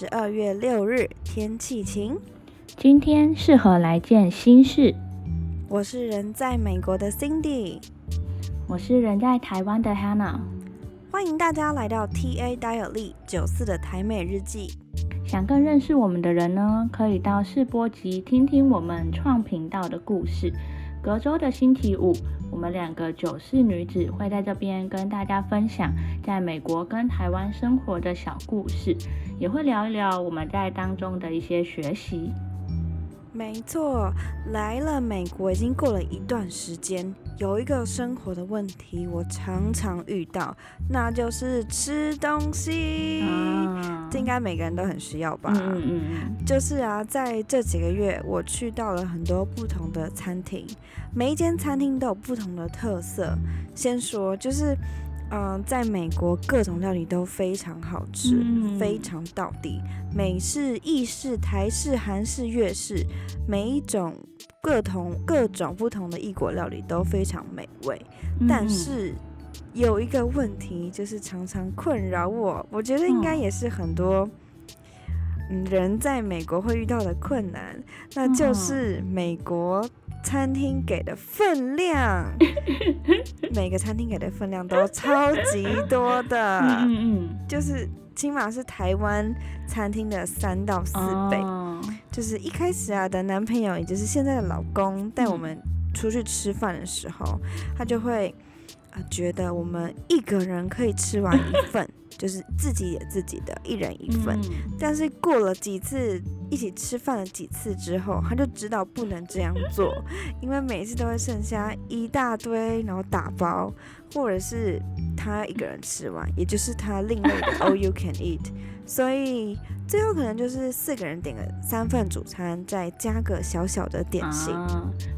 十二月六日，天气晴。今天适合来件心事。我是人在美国的 Cindy，我是人在台湾的 Hannah。欢迎大家来到 TA Diary 九四的台美日记。想更认识我们的人呢，可以到试播集听听我们创频道的故事。隔周的星期五，我们两个九四女子会在这边跟大家分享在美国跟台湾生活的小故事，也会聊一聊我们在当中的一些学习。没错，来了美国已经过了一段时间，有一个生活的问题我常常遇到，那就是吃东西。这应该每个人都很需要吧？嗯嗯嗯。就是啊，在这几个月，我去到了很多不同的餐厅，每一间餐厅都有不同的特色。先说就是。嗯，在美国各种料理都非常好吃，非常到底。美式、意式、台式、韩式、粤式，每一种各同各种不同的异国料理都非常美味。但是有一个问题，就是常常困扰我，我觉得应该也是很多嗯人在美国会遇到的困难，那就是美国。餐厅给的分量，每个餐厅给的分量都超级多的，嗯嗯，就是起码是台湾餐厅的三到四倍。就是一开始啊的男朋友，也就是现在的老公，带我们出去吃饭的时候，他就会啊觉得我们一个人可以吃完一份。就是自己也自己的一人一份，但是过了几次一起吃饭了几次之后，他就知道不能这样做，因为每次都会剩下一大堆，然后打包，或者是他一个人吃完，也就是他另类的 all you can eat，所以。最后可能就是四个人点个三份主餐，再加个小小的点心。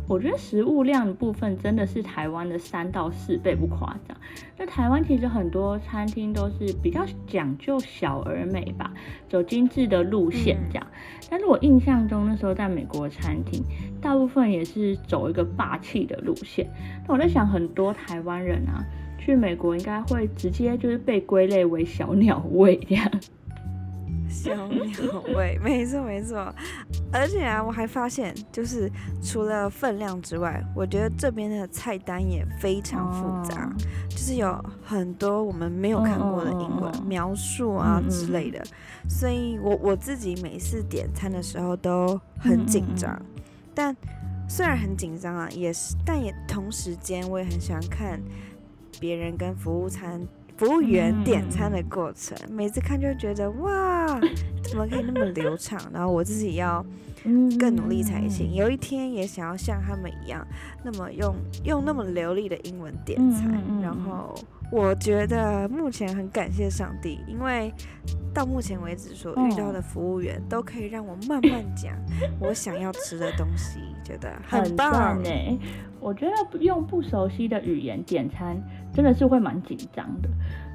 我觉得食物量的部分真的是台湾的三到四倍不夸张。那台湾其实很多餐厅都是比较讲究小而美吧，走精致的路线这样。但是我印象中那时候在美国餐厅，大部分也是走一个霸气的路线。那我在想，很多台湾人啊，去美国应该会直接就是被归类为小鸟胃这样。小鸟味，没错没错，而且啊，我还发现，就是除了分量之外，我觉得这边的菜单也非常复杂，就是有很多我们没有看过的英文描述啊之类的，所以我我自己每次点餐的时候都很紧张，但虽然很紧张啊，也是，但也同时间我也很喜欢看别人跟服务餐。服务员点餐的过程，每次看就觉得哇，怎么可以那么流畅？然后我自己要更努力才行。有一天也想要像他们一样，那么用用那么流利的英文点餐。然后我觉得目前很感谢上帝，因为到目前为止所遇到的服务员都可以让我慢慢讲 我想要吃的东西，觉得很棒哎。我觉得用不熟悉的语言点餐真的是会蛮紧张的。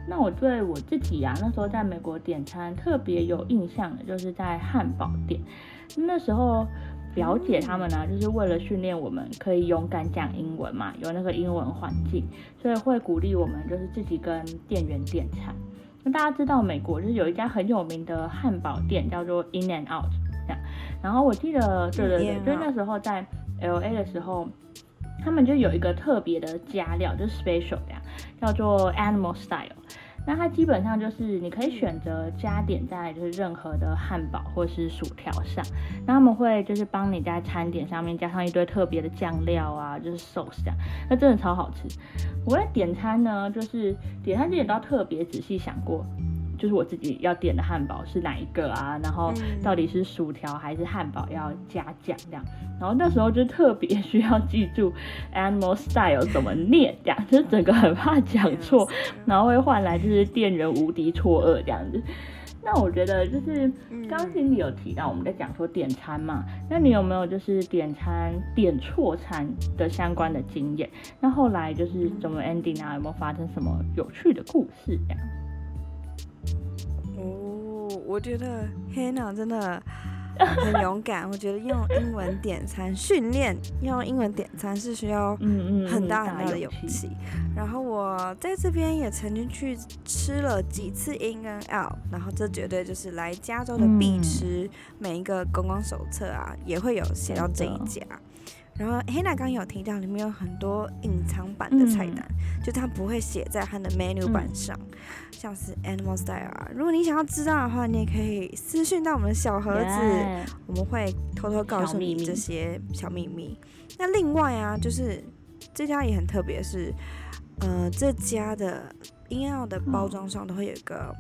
那我对我自己呀，那时候在美国点餐特别有印象的，就是在汉堡店。那时候表姐他们呢，就是为了训练我们可以勇敢讲英文嘛，有那个英文环境，所以会鼓励我们就是自己跟店员点餐。那大家知道美国就是有一家很有名的汉堡店叫做 In and Out 这样。然后我记得，对对对，就是那时候在 L A 的时候。他们就有一个特别的加料，就是 special 呀，叫做 animal style。那它基本上就是你可以选择加点在就是任何的汉堡或是薯条上，那他们会就是帮你在餐点上面加上一堆特别的酱料啊，就是 sauce 这样，那真的超好吃。我在点餐呢，就是点餐之前都要特别仔细想过。就是我自己要点的汉堡是哪一个啊？然后到底是薯条还是汉堡要加酱这样？然后那时候就特别需要记住 animal style 怎么念这样，就是整个很怕讲错，然后会换来就是店员无敌错愕这样子。那我觉得就是刚刚经理有提到我们在讲说点餐嘛，那你有没有就是点餐点错餐的相关的经验？那后来就是怎么 ending 啊？有没有发生什么有趣的故事这样？哦，我觉得 Hannah 真的很勇敢。我觉得用英文点餐训练用英文点餐是需要很大很大的勇勇气。然后我在这边也曾经去吃了几次 In and Out，然后这绝对就是来加州的必嗯吃，每一个观光手册啊也会有写到这一家。然后 Hannah 刚有提到，里面有很多隐藏版的菜嗯单，就它不会写在它的 menu 板上，像是 Animal Style 啊。如果你想要知道的话，你也可以私讯到我们的小盒子。耶我们会偷偷告诉你这些小秘密。那另外啊，就是这家也很特别，是呃这家的饮料的包装上都会有一个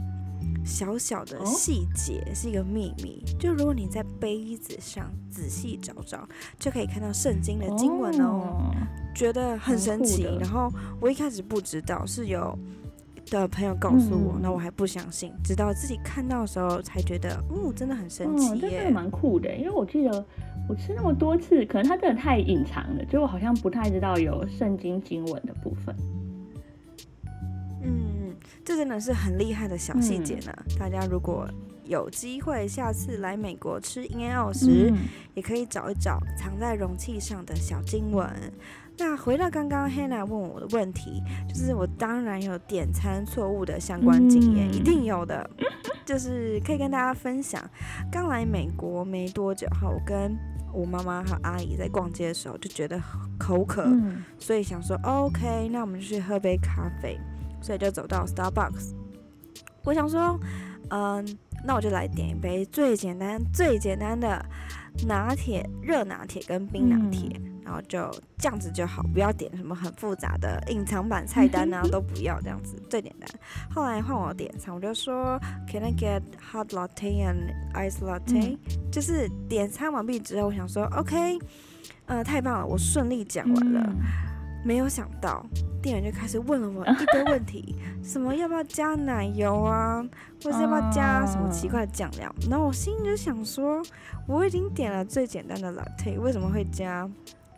小小的哦细节，是一个秘密。就如果你在杯子上仔细找找，就可以看到圣经的经文哦，觉得很神奇然后我一开始不知道，是有。的朋友告诉我，嗯那我还不相信，直到自己看到的时候才觉得，嗯，真的很神奇嗯，这真耶。的蛮酷的，因为我记得我吃那么多次，可能它真的太隐藏了，就我好像不太知道有圣经经文的部分。嗯，这真的是很厉害的小细节呢。大家如果有机会下次来美国吃 In and Out 时，嗯也可以找一找藏在容器上的小经文。那回到刚刚 Hannah 问我的问题，就是我当然有点餐错误的相关经验，嗯一定有的，就是可以跟大家分享。刚来美国没多久哈，我跟我妈妈和阿姨在逛街的时候就觉得口渴，嗯所以想说 OK，那我们就去喝杯咖啡，所以就走到 Starbucks。我想说，嗯，那我就来点一杯最简单、最简单的拿铁、热拿铁跟冰拿铁，然后就这样子就好，不要点什么很复杂的隐藏版菜单啊，都不要这样子，最简单。后来换我点餐，我就说 Can I get hot latte and ice latte？、就是点餐完毕之后，我想说 OK，呃，太棒了，我顺利讲完了。嗯没有想到，店员就开始问了我一堆问题，什么要不要加奶油啊，或是要不要加什么奇怪的酱料。然后我心里就想说，我已经点了最简单的 latte，为什么会加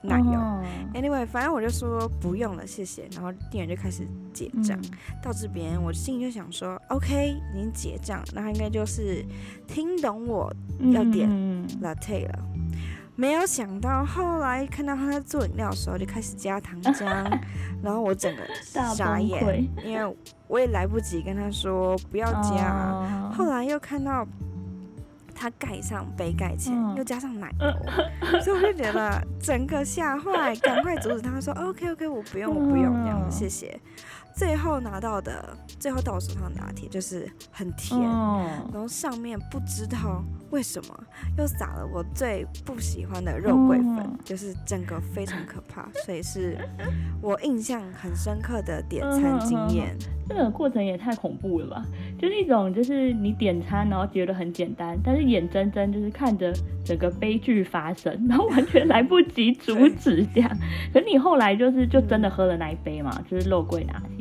奶油、哦 a n y w a y 反正我就说不用了，谢谢。然后店员就开始结账。嗯到这边，我心里就想说，OK，已经结账，那他应该就是听懂我要点嗯 latte 了。没有想到后来看到他在做饮料的时候，就开始加糖浆，然后我整个傻眼，因为我也来不及跟他说不要加后来又看到他盖上杯盖前、嗯。又加上奶油，所以我就觉得整个吓坏，赶快阻止他说 OK OK，我不用我不用这样子，嗯谢谢。最后拿到的，最后到我手上的拿铁就是很甜，哦然后上面不知道为什么又撒了我最不喜欢的肉桂粉，嗯就是整个非常可怕，所以是我印象很深刻的点餐经验。这个过程也太恐怖了吧！就是一种，就是你点餐，然后觉得很简单，但是眼睁睁就是看着整个悲剧发生，然后完全来不及阻止这样。可是你后来就是就真的喝了那一杯嘛，就是肉桂拿铁。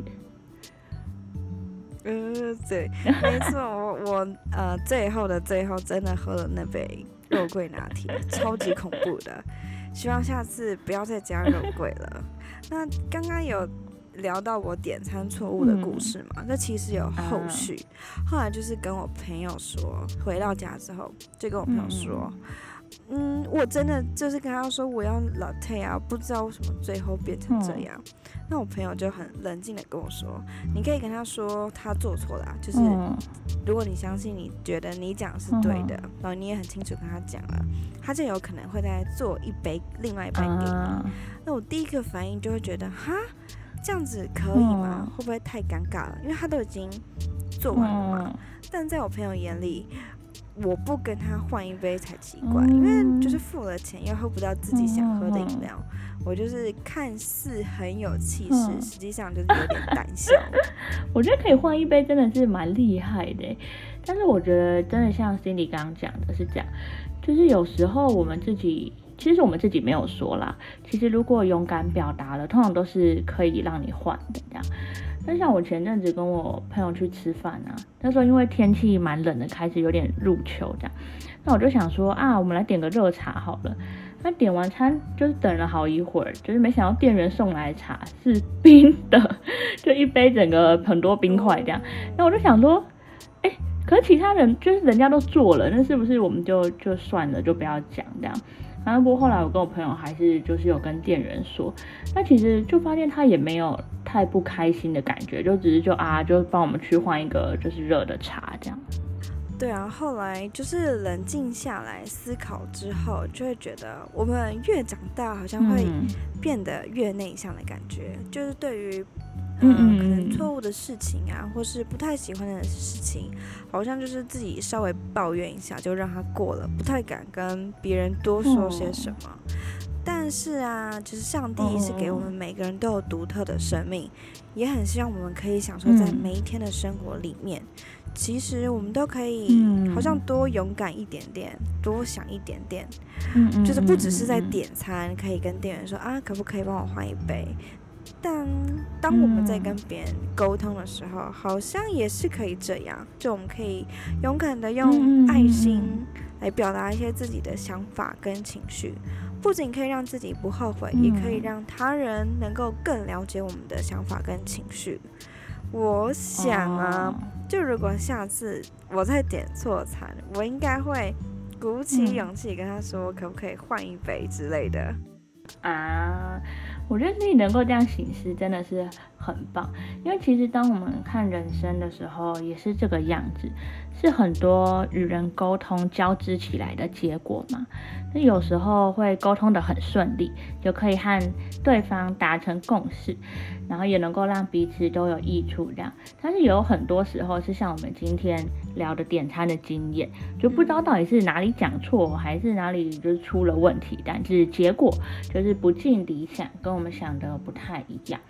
呃，对，没错，我我呃最后的最后真的喝了那杯肉桂拿铁，超级恐怖的。希望下次不要再加肉桂了。那刚刚有聊到我点餐错误的故事嘛？那其实有后续。后来就是跟我朋友说，回到家之后就跟我朋友说，嗯我真的就是跟他说我要 latte 啊，不知道为什么最后变成这样。那我朋友就很冷静的跟我说，你可以跟他说他做错了啊、就是嗯如果你相信你觉得你讲的是对的，然后你也很清楚跟他讲了，他就有可能会再做一杯另外一杯给你。啊那我第一个反应就会觉得，哈，这样子可以吗？嗯会不会太尴尬了？因为他都已经做完了嘛。嗯但在我朋友眼里，我不跟他换一杯才奇怪，嗯因为就是付了钱又喝不到自己想喝的饮料，我就是看似很有气势，嗯实际上就是有点胆小。我觉得可以换一杯真的是蛮厉害的欸，但是我觉得真的像 Cindy 刚刚讲的是这样，就是有时候我们自己，其实我们自己没有说啦，其实如果勇敢表达了，通常都是可以让你换的这样。但像我前阵子跟我朋友去吃饭啊，那时候因为天气蛮冷的，开始有点入秋这样，那我就想说啊，我们来点个热茶好了。那点完餐就是等了好一会儿，就是没想到店员送来茶是冰的，就一杯整个很多冰块这样。那我就想说，哎、可是其他人就是人家都做了，那是不是我们就就算了，就不要讲这样？反正不过后来我跟我朋友还是就是有跟店员说，那其实就发现他也没有太不开心的感觉，就只是就啊，就帮我们去换一个就是热的茶这样。对啊，后来就是冷静下来思考之后，就会觉得我们越长大，好像会变得越内向的感觉。就是对于嗯可能错误的事情啊，或是不太喜欢的事情，好像就是自己稍微抱怨一下就让它过了，不太敢跟别人多说些什么。但是啊，就是上帝是给我们每个人都有独特的生命，也很希望我们可以享受在每一天的生活里面。其实我们都可以，好像多勇敢一点点，多想一点点，就是不只是在点餐，可以跟店员说啊，可不可以帮我换一杯？但当我们在跟别人沟通的时候，好像也是可以这样，就我们可以勇敢的用爱心来表达一些自己的想法跟情绪，不仅可以让自己不后悔，也可以让他人能够更了解我们的想法跟情绪。我想啊。就如果下次我再点错餐，我应该会鼓起勇气跟他说，可不可以换一杯之类的啊。我觉得自己能够这样醒思真的是很棒，因为其实当我们看人生的时候，也是这个样子。是很多与人沟通交织起来的结果嘛？那有时候会沟通的很顺利，就可以和对方达成共识，然后也能够让彼此都有益处这样。但是有很多时候是像我们今天聊的点餐的经验，就不知道到底是哪里讲错，还是哪里就是出了问题，但是结果就是不尽理想，跟我们想的不太一样。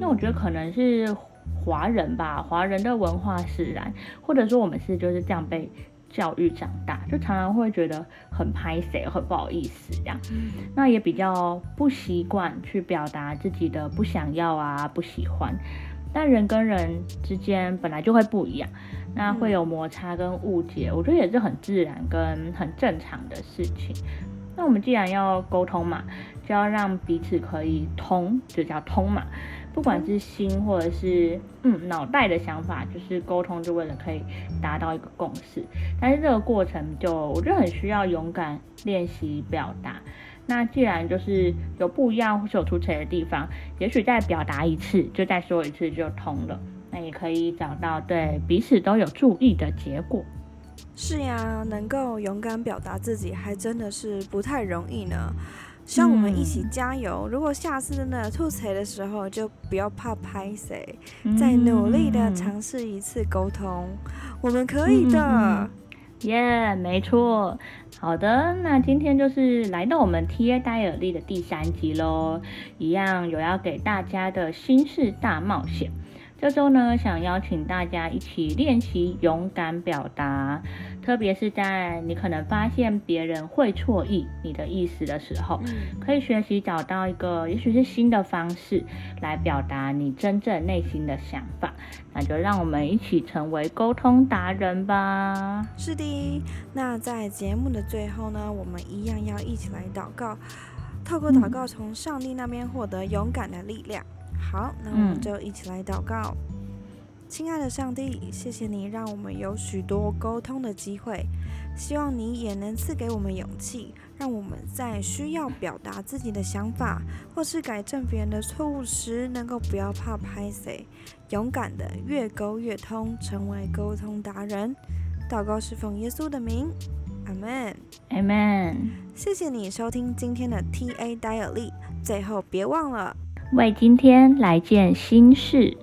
那我觉得可能是。华人吧，华人的文化使然，或者说我们是就是这样被教育长大，就常常会觉得很拍谁，很不好意思这样。那也比较不习惯去表达自己的不想要啊，不喜欢。但人跟人之间本来就会不一样，那会有摩擦跟误解，我觉得也是很自然跟很正常的事情。那我们既然要沟通嘛，就要让彼此可以通，就叫通嘛。不管是心或者是嗯脑袋的想法，就是沟通，就为了可以达到一个共识。但是这个过程就我觉得很需要勇敢练习表达。那既然就是有不一样或是有出彩的地方，也许再表达一次，就再说一次就通了。那也可以找到对彼此都有注意的结果。是呀，能够勇敢表达自己，还真的是不太容易呢。希望我们一起加油。如果下次真的吐槽的时候，就不要怕拍谁，再努力的尝试一次沟通，我们可以的。耶，没错。好的，那今天就是来到我们 T A 戴尔利的第三集喽，一样有要给大家的心事大冒险。这周呢，想邀请大家一起练习勇敢表达，特别是在你可能发现别人会错意你的意思的时候，可以学习找到一个也许是新的方式来表达你真正内心的想法。那就让我们一起成为沟通达人吧。是的，那在节目的最后呢，我们一样要一起来祷告，透过祷告从上帝那边获得勇敢的力量。好，那我们就一起来祷告。亲爱的上帝，谢谢你让我们有许多沟通的机会，希望你也能赐给我们勇气，让我们在需要表达自己的想法或是改正别人的错误时，能够不要怕拍谁，勇敢的越沟越通，成为沟通达人。祷告是奉耶稣的名，阿门，阿门。谢谢你收听今天的 T A Daily，最后别忘了。为今天来件新事。